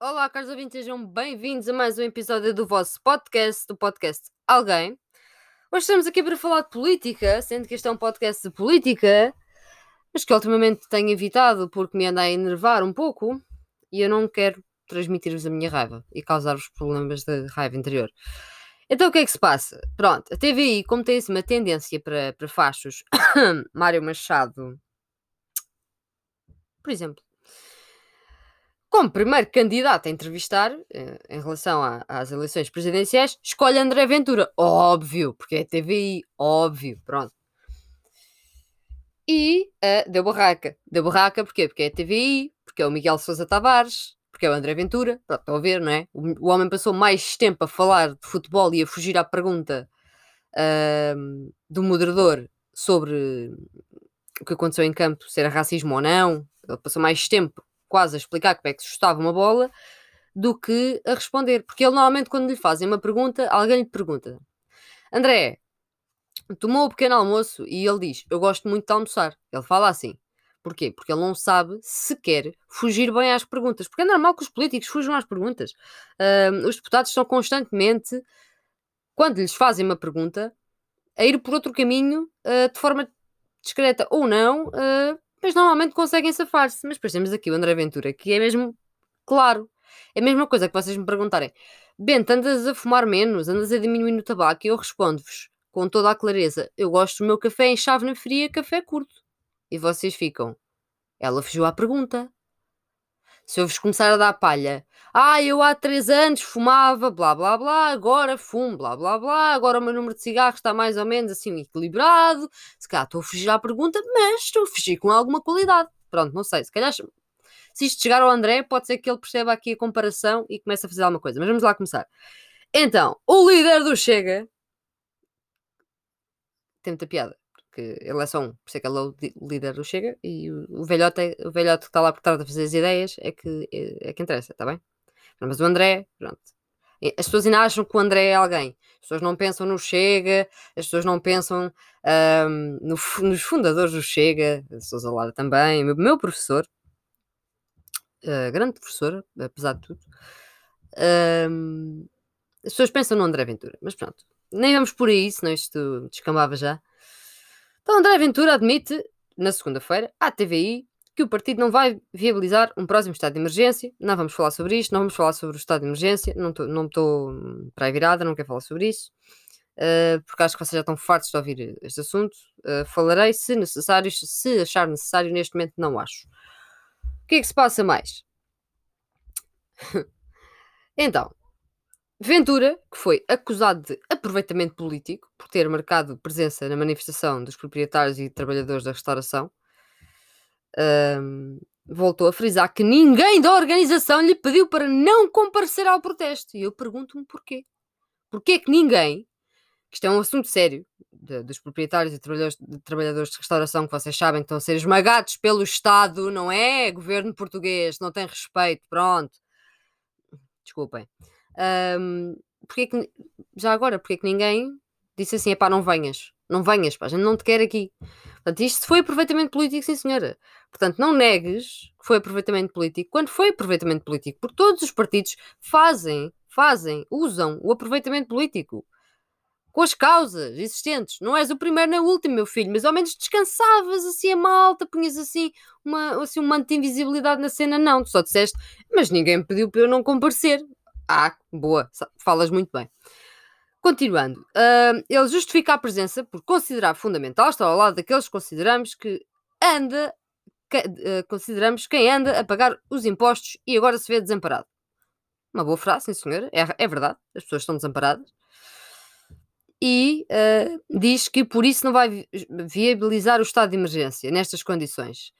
Olá, caros ouvintes, sejam bem-vindos a mais um episódio do vosso podcast, do podcast Alguém. Hoje estamos aqui para falar de política, sendo que este é um podcast de política, mas que ultimamente tenho evitado porque me anda a enervar um pouco e eu não quero transmitir-vos a minha raiva e causar-vos problemas de raiva interior. Então o que é que se passa? Pronto, a TVI, como tem assim uma tendência para, para fachos, Mário Machado, por exemplo, como primeiro candidato a entrevistar, eh, em relação a- às eleições presidenciais, escolhe André Ventura. Óbvio, porque é TVI, óbvio, pronto. E eh, deu barraca. Deu barraca porquê? Porque é TVI, porque é o Miguel Sousa Tavares, porque é o André Ventura. Pronto, estão a ver, não é? O, o homem passou mais tempo a falar de futebol e a fugir à pergunta ahm, do moderador sobre o que aconteceu em campo, se era racismo ou não. Ele passou mais tempo quase a explicar como é que se chutava uma bola do que a responder. Porque ele normalmente, quando lhe fazem uma pergunta, alguém lhe pergunta: André, tomou o pequeno almoço e ele diz: Eu gosto muito de almoçar. Ele fala assim. Porquê? Porque ele não sabe sequer fugir bem às perguntas. Porque é normal que os políticos fujam às perguntas. Ahm, os deputados estão constantemente, quando lhes fazem uma pergunta, a ir por outro caminho ah, de forma discreta ou não, ah, mas normalmente conseguem safar-se. Mas depois temos aqui o André Ventura, que é mesmo claro. É a mesma coisa que vocês me perguntarem: Bento, andas a fumar menos, andas a diminuir o tabaco? E eu respondo-vos com toda a clareza: eu gosto do meu café em chávena fria, café curto. E vocês ficam: ela fugiu à pergunta. Se eu vos começar a dar palha, ah, eu há três anos fumava, blá blá blá, agora fumo, blá blá blá, agora o meu número de cigarros está mais ou menos assim equilibrado. Se calhar estou a fugir à pergunta, mas estou a fugir com alguma qualidade. Pronto, não sei, se calhar se isto chegar ao André, pode ser que ele perceba aqui a comparação e comece a fazer alguma coisa. Mas vamos lá começar. Então, o líder do Chega tem muita piada, porque ele é só um, por isso é que ele é o líder do Chega e o, velhote, o velhote que está lá por trás a fazer as ideias é que, é, é que interessa, está bem? Mas o André, pronto. As pessoas ainda acham que o André é alguém. As pessoas não pensam no Chega, as pessoas não pensam ahm, no nos fundadores do Chega, a Sousa Lara também, o meu, professor, ah, grande professor, apesar de tudo. Ahm, as pessoas pensam no André Ventura, mas pronto, nem vamos por aí, senão isto descambava já. Então, André Ventura admite, na segunda-feira, à TVI, que o partido não vai viabilizar um próximo estado de emergência. Não vamos falar sobre isto, não vamos falar sobre o estado de emergência. Não estou não hum, para aí virada, não quero falar sobre isso. Uh, porque acho que vocês já estão fartos de ouvir este assunto. Uh, falarei se necessário, se achar necessário, neste momento não acho. O que é que se passa mais? então, Ventura, que foi acusado de aproveitamento político por ter marcado presença na manifestação dos proprietários e trabalhadores da restauração, hum, voltou a frisar que ninguém da organização lhe pediu para não comparecer ao protesto. E eu pergunto-me porquê. Porquê que ninguém, que isto é um assunto sério, de- dos proprietários e trabalhadores de, trabalhadores de restauração, que vocês sabem que estão a ser esmagados pelo Estado, não é? Governo português, não tem respeito, pronto. Desculpem. Hum, porque é que, já agora, porque é que ninguém disse assim: pá, não venhas, não venhas, pá, a gente não te quer aqui. Portanto, isto foi aproveitamento político, sim senhora. Portanto, não negues que foi aproveitamento político quando foi aproveitamento político, porque todos os partidos fazem, fazem, usam o aproveitamento político com as causas existentes. Não és o primeiro nem o último, meu filho, mas ao menos descansavas assim a malta, punhas assim, uma, assim um manto de invisibilidade na cena. Não, tu só disseste, mas ninguém me pediu para eu não comparecer. Ah, boa, falas muito bem. Continuando, ah, ele justifica a presença por considerar fundamental, está ao lado daqueles que consideramos que anda, que- eh, consideramos quem anda a pagar os impostos e agora se vê desamparado. Uma boa frase, sim senhora, é, é verdade, as pessoas estão desamparadas. E ah, diz que por isso não vai vi- viabilizar o estado de emergência nestas condições.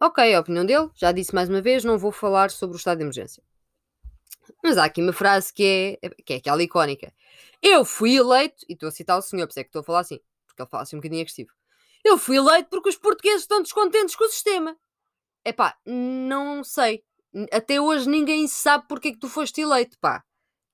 Ok, a opinião dele, já disse mais uma vez, não vou falar sobre o estado de emergência. Mas há aqui uma frase que é, que é aquela icónica. Eu fui eleito, e estou a citar o senhor, por isso é que estou a falar assim, porque ele fala assim um bocadinho agressivo. Eu fui eleito porque os portugueses estão descontentes com o sistema. Epá, não sei. Até hoje ninguém sabe porque é que tu foste eleito, pá.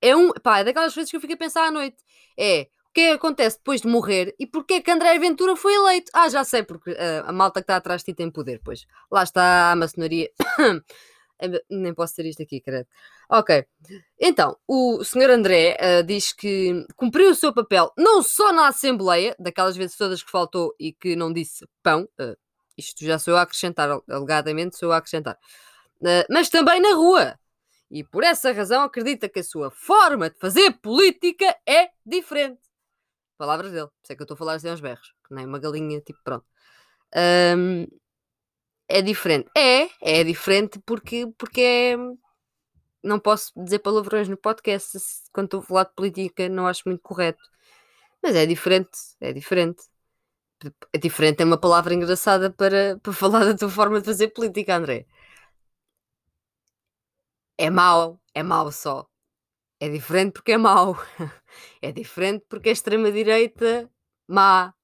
É um, pá, é daquelas vezes que eu fico a pensar à noite. É, o que é acontece depois de morrer e porque é que André Ventura foi eleito? Ah, já sei, porque ah, a malta que está atrás de ti tem poder, pois. Lá está a maçonaria É, nem posso ter isto aqui, credo. Ok. Então, o senhor André uh, diz que cumpriu o seu papel não só na Assembleia, daquelas vezes todas que faltou e que não disse pão, uh, isto já sou eu a acrescentar, alegadamente sou eu a acrescentar, uh, mas também na rua. E por essa razão acredita que a sua forma de fazer política é diferente. Palavras dele. Sei é que eu estou a falar assim aos berros, que nem uma galinha, tipo, pronto. Um, é diferente. É, é diferente porque, porque é. Não posso dizer palavrões no podcast quando estou a falar de política, não acho muito correto. Mas é diferente, é diferente. É diferente, é uma palavra engraçada para, para falar da tua forma de fazer política, André. É mau, é mau só. É diferente porque é mau. É diferente porque é extrema-direita má.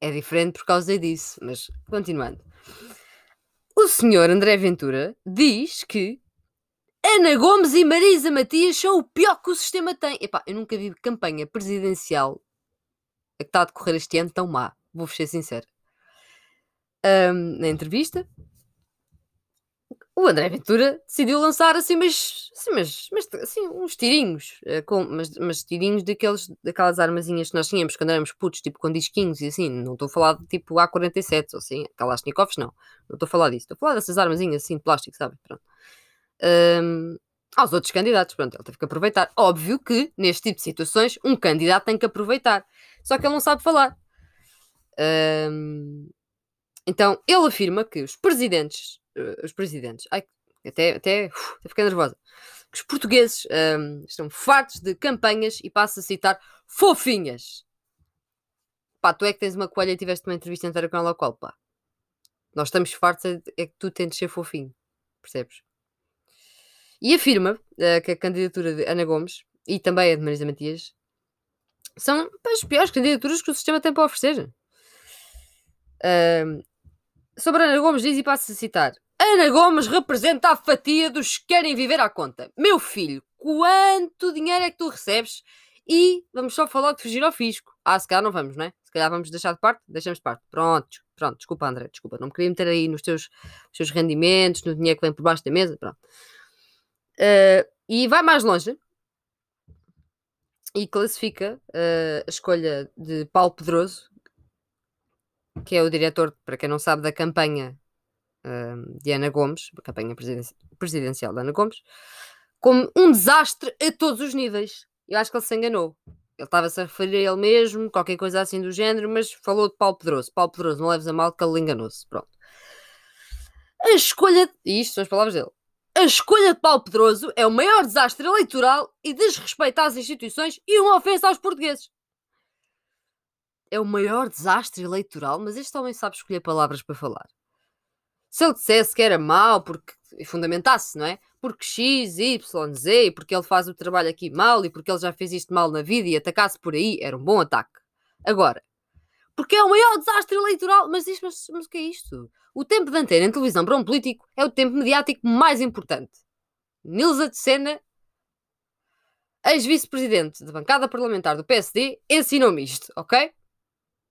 É diferente por causa disso. Mas, continuando. O senhor André Ventura diz que Ana Gomes e Marisa Matias são o pior que o sistema tem. Epá, eu nunca vi campanha presidencial a que está a decorrer este ano tão má. Vou-vos ser sincero. Um, na entrevista, o André Ventura decidiu lançar assim, mas, assim, mas, mas assim, uns tirinhos, uh, com, mas, mas tirinhos daqueles, daquelas armazinhas que nós tínhamos quando éramos putos, tipo com disquinhos e assim. Não estou a falar de tipo A47 ou assim, Kalashnikovs, não. Não estou a falar disso. Estou a falar dessas armazinhas assim de plástico, sabe? Pronto. Um, aos outros candidatos, pronto, ele teve que aproveitar. Óbvio que neste tipo de situações um candidato tem que aproveitar, só que ele não sabe falar. Um, então ele afirma que os presidentes os presidentes. Ai, até, até, uf, até fiquei nervosa. Que os portugueses um, estão fartos de campanhas e passo a citar fofinhas. Pá, tu é que tens uma coelha e tiveste uma entrevista inteira com ela ao qual, pá. Nós estamos fartos é, é que tu tentes ser fofinho. Percebes? E afirma uh, que a candidatura de Ana Gomes e também a de Marisa Matias são pá, as piores candidaturas que o sistema tem para oferecer. Uh, sobre Ana Gomes diz e passo a citar: Ana Gomes representa a fatia dos que querem viver à conta. Meu filho, quanto dinheiro é que tu recebes? E vamos só falar de fugir ao fisco. Ah, se calhar não vamos, não é? Se calhar vamos deixar de parte? Deixamos de parte. Pronto, pronto, desculpa, André, desculpa. Não me queria meter aí nos teus, nos teus rendimentos, no dinheiro que vem por baixo da mesa. Pronto. Uh, e vai mais longe e classifica uh, a escolha de Paulo Pedroso, que é o diretor, para quem não sabe, da campanha de Ana Gomes, a campanha presidencial de Ana Gomes, como um desastre a todos os níveis. Eu acho que ele se enganou. Ele estava-se a referir a ele mesmo, qualquer coisa assim do género, mas falou de Paulo Pedroso. Paulo Pedroso, não leves a mal que ele enganou-se. Pronto. A escolha. E isto são as palavras dele. A escolha de Paulo Pedroso é o maior desastre eleitoral e desrespeito às instituições e uma ofensa aos portugueses. É o maior desastre eleitoral, mas este homem sabe escolher palavras para falar se ele dissesse que era mau, porque fundamentasse, não é? Porque X, Y, Z, porque ele faz o trabalho aqui mal e porque ele já fez isto mal na vida e atacasse por aí, era um bom ataque. Agora, porque é o maior desastre eleitoral, mas diz, mas, mas o que é isto? O tempo de antena em televisão para um político é o tempo mediático mais importante. Nilza de Sena, ex-vice-presidente da bancada parlamentar do PSD, ensinou-me isto, ok?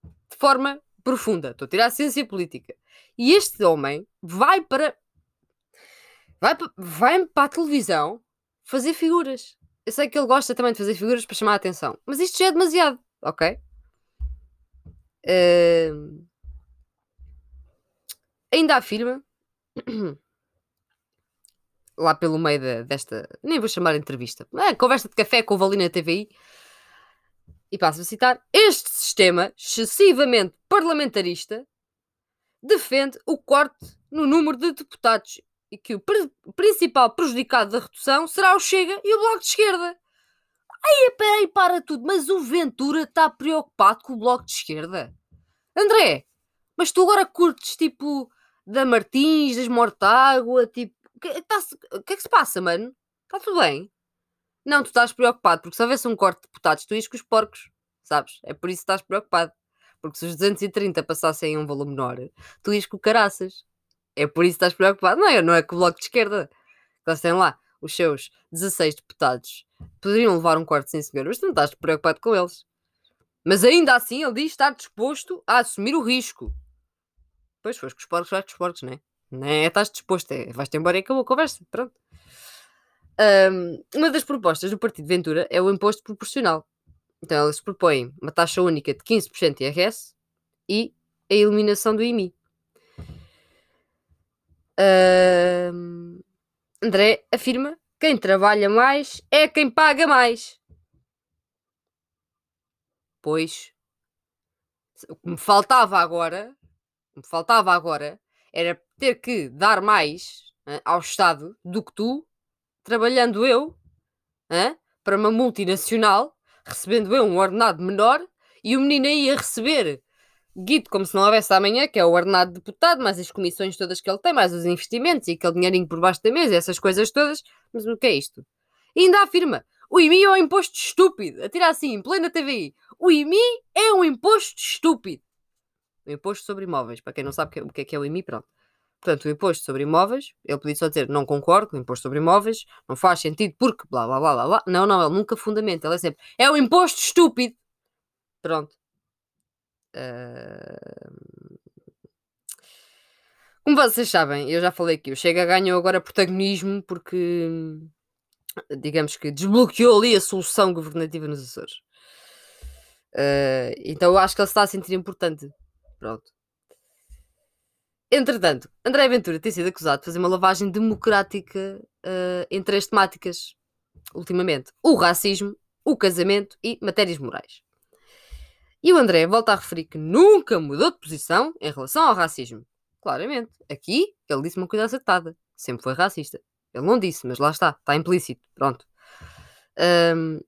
De forma profunda. Estou a tirar a ciência política. E este homem vai para. Vai, vai para a televisão fazer figuras. Eu sei que ele gosta também de fazer figuras para chamar a atenção, mas isto já é demasiado, ok? Uh... Ainda afirma, lá pelo meio de, desta, nem vou chamar entrevista, é, conversa de café com o Valina TVI, e passo a citar: Este sistema excessivamente parlamentarista defende o corte no número de deputados e que o principal prejudicado da redução será o Chega e o Bloco de Esquerda. Aí, peraí, para tudo, mas o Ventura está preocupado com o Bloco de Esquerda? André, mas tu agora curtes tipo da Martins, das Mortágua, tipo. O que, tá que é que se passa, mano? Está tudo bem? Não, tu estás preocupado, porque se houvesse um corte de deputados, tu ias com os porcos, sabes? É por isso que estás preocupado. Porque se os 230 passassem a um valor menor, tu ias com caraças. É por isso que estás preocupado. Não não é com o Bloco de Esquerda. Eles têm lá os seus 16 deputados. Poderiam levar um corte, sim senhor, mas tu não estás preocupado com eles. Mas ainda assim ele diz estar disposto a assumir o risco. Pois, foi com os porcos, vai com os porcos, não é? Nem é estás disposto, é vais-te embora e acabou a conversa. Pronto. Um, uma das propostas do Partido Ventura é o imposto proporcional. Então eles propõem uma taxa única de 15% de IRS e a eliminação do IMI. Um, André afirma: quem trabalha mais é quem paga mais. Pois o que me faltava agora, me faltava agora era ter que dar mais ao Estado do que tu, trabalhando eu para uma multinacional, recebendo eu um ordenado menor e o menino aí a receber guito como se não houvesse amanhã, que é o ordenado de deputado, mais as comissões todas que ele tem, mais os investimentos e aquele dinheirinho por baixo da mesa, essas coisas todas. Mas o que é isto? E ainda afirma: o IMI é um imposto estúpido. Atira assim, em plena TVI. O IMI é um imposto estúpido. O imposto sobre imóveis. Para quem não sabe o que é, que é o IMI, pronto. Portanto, o imposto sobre imóveis, ele podia só dizer não concordo com o imposto sobre imóveis, não faz sentido porque blá blá blá blá blá. Não, não, ele nunca fundamenta, ele é sempre é um imposto estúpido. Pronto. Uh... Como vocês sabem, eu já falei que o Chega ganhou agora protagonismo porque, digamos que, desbloqueou ali a solução governativa nos Açores. Uh, então eu acho que ele está a sentir importante. Pronto. Entretanto, André Ventura tem sido acusado de fazer uma lavagem democrática uh, em três temáticas ultimamente: o racismo, o casamento e matérias morais. E o André volta a referir que nunca mudou de posição em relação ao racismo. Claramente, aqui ele disse uma coisa acertada. Sempre foi racista. Ele não disse, mas lá está, está implícito. Pronto. Um,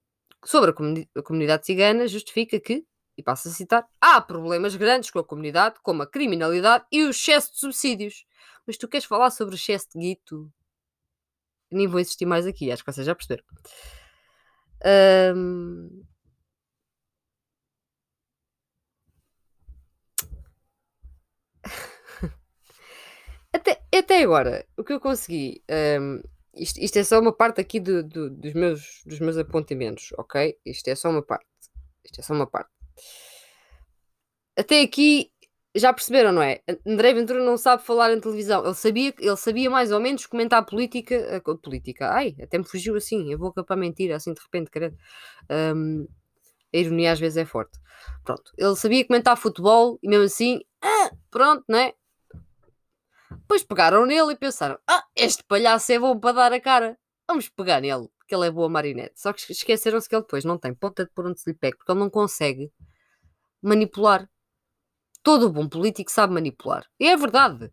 sobre a, comuni a comunidade cigana, justifica que, e passo a citar, há problemas grandes com a comunidade, como a criminalidade e o excesso de subsídios. Mas tu queres falar sobre o excesso de guito? Nem vou insistir mais aqui, acho que vocês já perceberam. Um, Até, até agora, o que eu consegui. Um, isto, isto, é só uma parte aqui do, do, dos, meus, dos meus apontamentos, ok? Isto é só uma parte. Isto é só uma parte. Até aqui já perceberam, não é? André Ventura não sabe falar em televisão. Ele sabia, ele sabia mais ou menos comentar política. A, política. Ai, até me fugiu assim, a boca para mentir, assim de repente, querendo. Um, a ironia às vezes é forte. Pronto. Ele sabia comentar futebol e mesmo assim, ah, pronto, não é? Depois pegaram nele e pensaram: Ah, este palhaço é bom para dar a cara. Vamos pegar nele, que ele é boa marinete. Só que esqueceram-se que ele depois não tem ponta de por onde se lhe pegue, porque ele não consegue manipular. Todo bom político sabe manipular. E é verdade.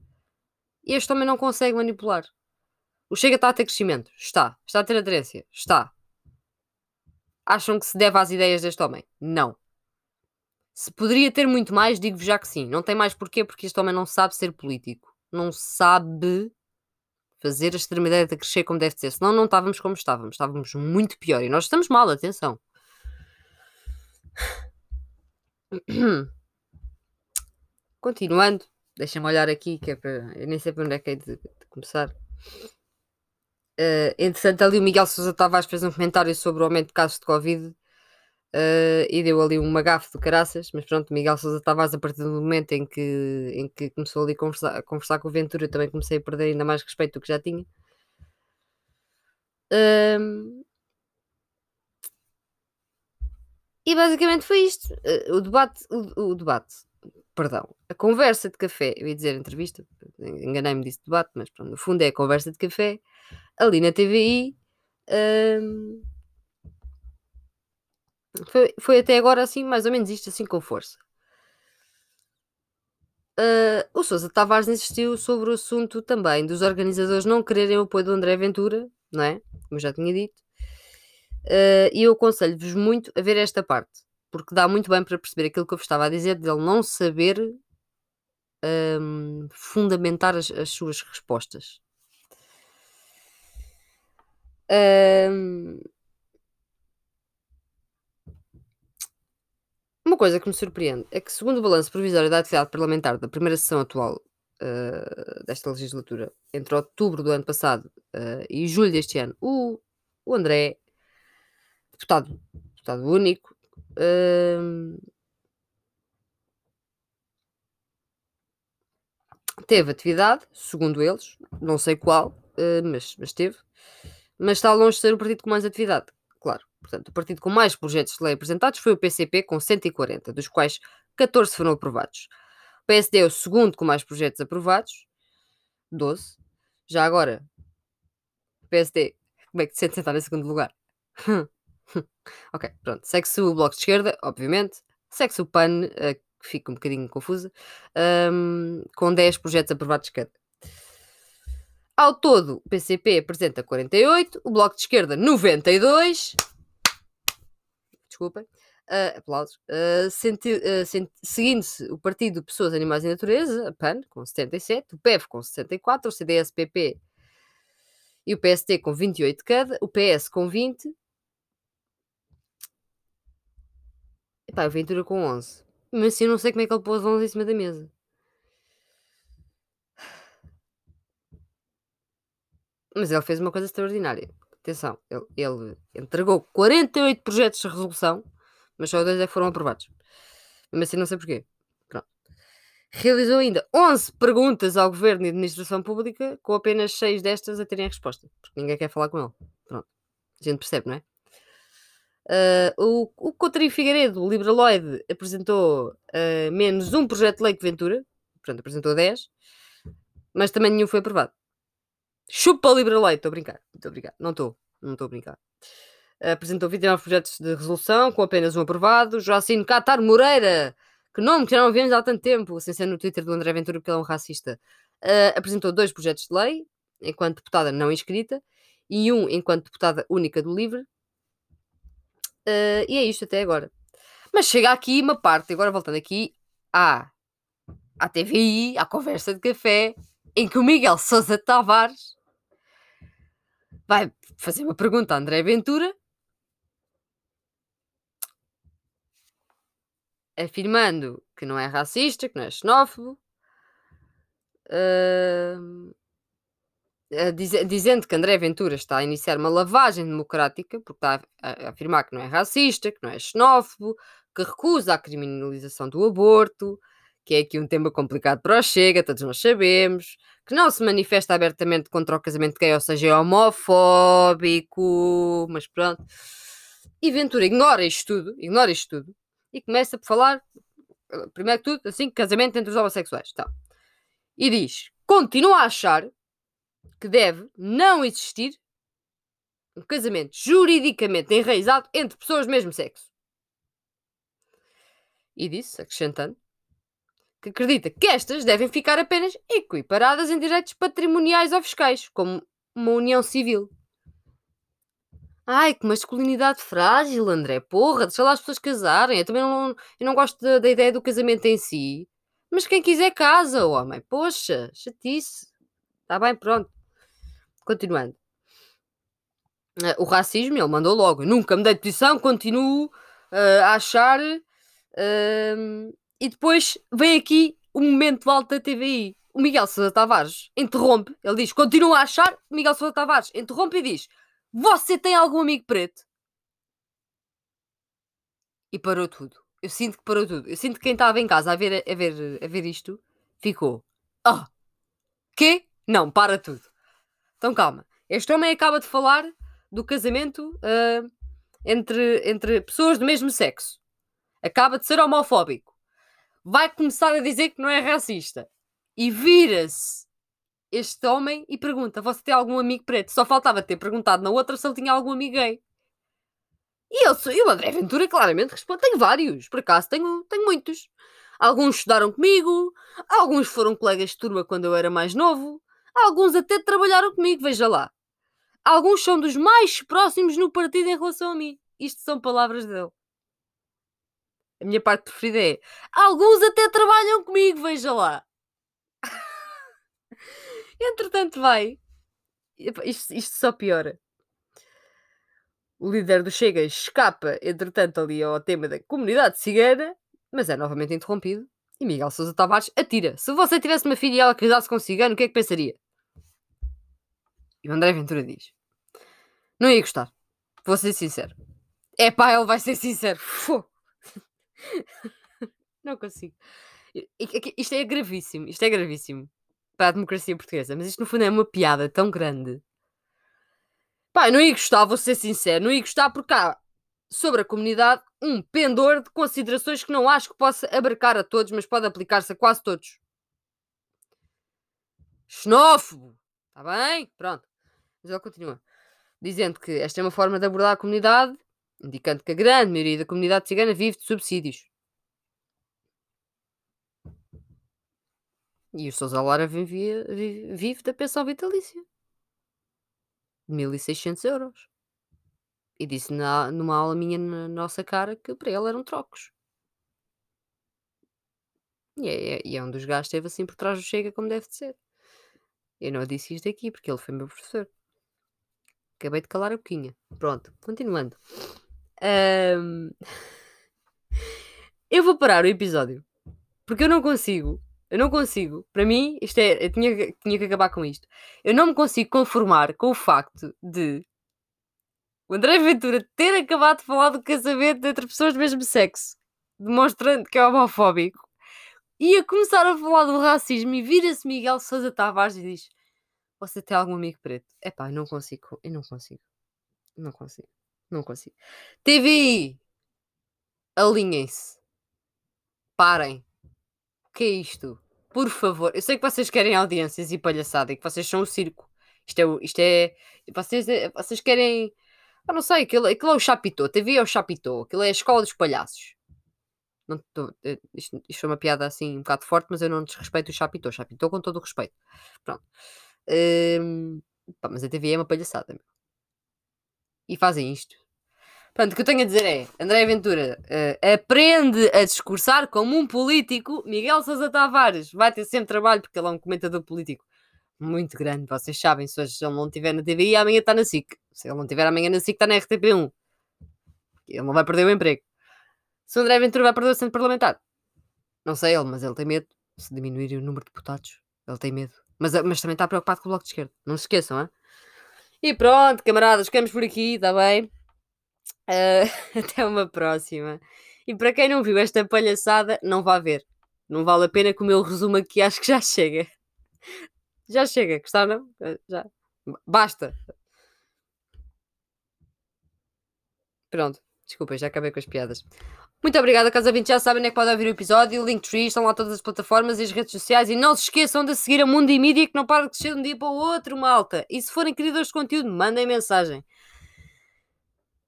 Este homem não consegue manipular. O Chega está a ter crescimento? Está. Está a ter aderência? Está. Acham que se deve às ideias deste homem? Não. Se poderia ter muito mais, digo-vos já que sim. Não tem mais porquê, porque este homem não sabe ser político não sabe fazer a extrema-direita crescer como deve ser. Senão não estávamos como estávamos. Estávamos muito pior. E nós estamos mal, atenção. Continuando, deixem-me olhar aqui, que é para. Eu nem sei para onde é que é de, de começar. Uh, entretanto, ali o Miguel Sousa Tavares fez um comentário sobre o aumento de casos de Covid Uh, e deu ali uma gafe do caraças, mas pronto, Miguel Sousa Tavares, a partir do momento em que, em que começou ali a conversar, a conversar com o Ventura, também comecei a perder ainda mais respeito do que já tinha. E basicamente foi isto. Uh, o debate, o, o, debate, perdão, a conversa de café, eu ia dizer entrevista, enganei-me disse debate, mas pronto, no fundo é a conversa de café, ali na TVI. Foi, foi até agora assim, mais ou menos isto, assim com força. Uh, o Sousa Tavares insistiu sobre o assunto também dos organizadores não quererem o apoio do André Ventura, não é? Como já tinha dito. Uh, e eu aconselho-vos muito a ver esta parte, porque dá muito bem para perceber aquilo que eu vos estava a dizer, dele não saber um, fundamentar as, as, suas respostas. Um, Uma coisa que me surpreende é que, segundo o balanço provisório da atividade parlamentar da primeira sessão atual uh, desta legislatura, entre outubro do ano passado uh, e julho deste ano, o, o André, deputado, deputado único, uh, teve atividade, segundo eles, não sei qual, mas, mas teve, mas está longe de ser o partido com mais atividade, claro. Portanto, o partido com mais projetos de lei apresentados foi o PCP, com 140, dos quais 14 foram aprovados. O PSD é o segundo com mais projetos aprovados, 12. Já agora, o PSD, como é que se sente sentar em segundo lugar? ok, pronto. Segue-se o Bloco de Esquerda, obviamente. Segue-se o PAN, que fica um bocadinho confusa, um, com 10 projetos aprovados cada. Ao todo, o PCP apresenta 48, o Bloco de Esquerda 92. Desculpem. Uh, aplausos. Uh, uh, Seguindo-se o Partido Pessoas, Animais e Natureza, a PAN, com 77, o PEV com 64, o CDS-PP e o PST com 28 cada, o PS com 20. E pá, o Ventura com 11. Mas assim eu não sei como é que ele pôs 11 em cima da mesa. Mas ele fez uma coisa extraordinária. Atenção, ele, ele entregou 48 projetos de resolução, mas só dois é que foram aprovados. Mas assim não sei porquê. Pronto. Realizou ainda 11 perguntas ao Governo e Administração Pública, com apenas 6 destas a terem a resposta. Porque ninguém quer falar com ele. Pronto. A gente percebe, não é? Uh, o, o Coutinho Figueiredo, o Liberaloid, apresentou uh, menos um projeto de lei que Ventura. Portanto, apresentou 10. Mas também nenhum foi aprovado. Chupa Liberaloid, estou a brincar. Muito obrigado. Não estou. Não estou a brincar. Apresentou 29 projetos de resolução, com apenas um aprovado. Joacine Catar Moreira, que nome que já não vemos há tanto tempo, sem ser no Twitter do André Ventura, porque ele é um racista, uh, apresentou dois projetos de lei, enquanto deputada não inscrita, e um enquanto deputada única do LIVRE. Uh, e é isto até agora. Mas chega aqui uma parte, agora voltando aqui à, à TVI, à conversa de café, em que o Miguel Sousa Tavares vai fazer uma pergunta a André Ventura, afirmando que não é racista, que não é xenófobo, uh, diz, dizendo que André Ventura está a iniciar uma lavagem democrática, porque está a, a, afirmar que não é racista, que não é xenófobo, que recusa a criminalização do aborto, que é aqui um tema complicado para o Chega, todos nós sabemos, que não se manifesta abertamente contra o casamento gay, ou seja, é homofóbico, mas pronto. E Ventura ignora isto tudo, ignora isto tudo, e começa por falar, primeiro que tudo, assim, casamento entre os homossexuais. Então, e diz, continua a achar que deve não existir um casamento juridicamente enraizado entre pessoas do mesmo sexo. E disse, acrescentando, que acredita que estas devem ficar apenas equiparadas em direitos patrimoniais ou fiscais, como uma união civil. Ai, que masculinidade frágil, André. Porra, deixa lá as pessoas casarem. Eu também não, eu não gosto da, da ideia do casamento em si. Mas quem quiser casa, homem. Poxa, chatice. Está bem, pronto. Continuando. Uh, o racismo, ele mandou logo. Nunca me dei de posição, continuo uh, a achar uh, e depois vem aqui o momento alto da TVI. O Miguel Sousa Tavares interrompe, ele diz: continua a achar. Miguel Sousa Tavares interrompe e diz: Você tem algum amigo preto? E parou tudo. Eu sinto que parou tudo. Eu sinto que quem estava em casa a ver, a ver, a ver isto ficou: Ah, oh, quê? Não, para tudo. Então calma. Este homem acaba de falar do casamento uh, entre, entre pessoas do mesmo sexo. Acaba de ser homofóbico vai começar a dizer que não é racista. E vira-se este homem e pergunta: Você tem algum amigo preto? Só faltava ter perguntado na outra se ele tinha algum amigo gay. E eu sou, e o André Ventura claramente responde: Tenho vários, por acaso tenho, tenho muitos. Alguns estudaram comigo, alguns foram colegas de turma quando eu era mais novo, alguns até trabalharam comigo, veja lá. Alguns são dos mais próximos no partido em relação a mim. Isto são palavras dele. A minha parte preferida é. Alguns até trabalham comigo, veja lá. Entretanto, vai. Isto, isto só piora. O líder do Chega escapa, entretanto, ali ao tema da comunidade cigana, mas é novamente interrompido. E Miguel Sousa Tavares atira. Se você tivesse uma filha e ela casasse com um cigano, o que é que pensaria? E o André Ventura diz: Não ia gostar. Vou ser sincero. É pá, ele vai ser sincero. não consigo. Isto é gravíssimo. Isto é gravíssimo. para a democracia portuguesa, mas isto no fundo é uma piada tão grande. Pá, não ia gostar, vou ser sincero, não ia gostar porque há sobre a comunidade um pendor de considerações que não acho que possa abarcar a todos, mas pode aplicar-se a quase todos. Xenófobo! Está bem? Pronto. Mas ele continua. Dizendo que esta é uma forma de abordar a comunidade, indicando que a grande maioria da comunidade cigana vive de subsídios. E o Sousa Lara vive, vive, vive da pensão vitalícia. 1.600 euros. E disse na, numa aula minha na nossa cara que para ele eram trocos. E é, e é um dos gajos que esteve assim por trás do Chega como deve de ser. Eu não disse isto aqui porque ele foi meu professor. Acabei de calar a boquinha. Pronto, continuando. Ahm, Eu vou parar o episódio. Porque eu não consigo. Eu não consigo. Para mim, isto é. Eu tinha, tinha que acabar com isto. Eu não me consigo conformar com o facto de o André Ventura ter acabado de falar do casamento entre pessoas do mesmo sexo, demonstrando que é homofóbico, e a começar a falar do racismo e vira-se Miguel Sousa Tavares e diz: Você tem algum amigo preto? Epá, eu não consigo. Eu não consigo. Não consigo. Não consigo. TVI! Alinhem-se. Parem. O que é isto? Por favor. Eu sei que vocês querem audiências e palhaçada e que vocês são o circo. Isto é. Isto é vocês, é- vocês querem. Eu não sei, aquilo, aquilo é o Chapitô. TV é o Chapitô. Aquilo é a escola dos palhaços. Não tô- eh, isto, isto foi uma piada assim um bocado forte, mas eu não desrespeito o Chapitô. Chapitô com todo o respeito. Pronto. Hum, pá, mas a TV é uma palhaçada. E fazem isto. Pronto, o que eu tenho a dizer é: André Ventura eh, aprende a discursar como um político. Miguel Sousa Tavares vai ter sempre trabalho porque ele é um comentador político muito grande. Vocês sabem, se hoje ele não estiver na TVI, amanhã está na SIC. Se ele não estiver amanhã na SIC, está na RTP1. Ele não vai perder o emprego. Se André Ventura vai perder o assento parlamentar, não sei ele, mas ele tem medo. Se diminuir o número de deputados, ele tem medo. Mas, mas também está preocupado com o Bloco de Esquerda. Não se esqueçam, hein? E pronto, camaradas, ficamos por aqui, está bem? Ah, até uma próxima. E para quem não viu esta palhaçada, não vá ver. Não vale a pena que o meu resumo aqui acho que já chega. Já chega, gostaram? Ah, Já. Basta. Pronto, desculpa, já acabei com as piadas. Muito obrigada, caso ouvintes já sabem é que podem ouvir o episódio. O Linktree, estão lá todas as plataformas e as redes sociais. E não se esqueçam de seguir a Mundo e Mídia, que não para de crescer de um dia para o outro, malta. E se forem criadores de conteúdo, mandem mensagem.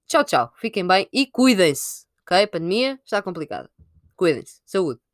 Tchau, tchau. Fiquem bem e cuidem-se. Ok? Pandemia está complicada. Cuidem-se. Saúde.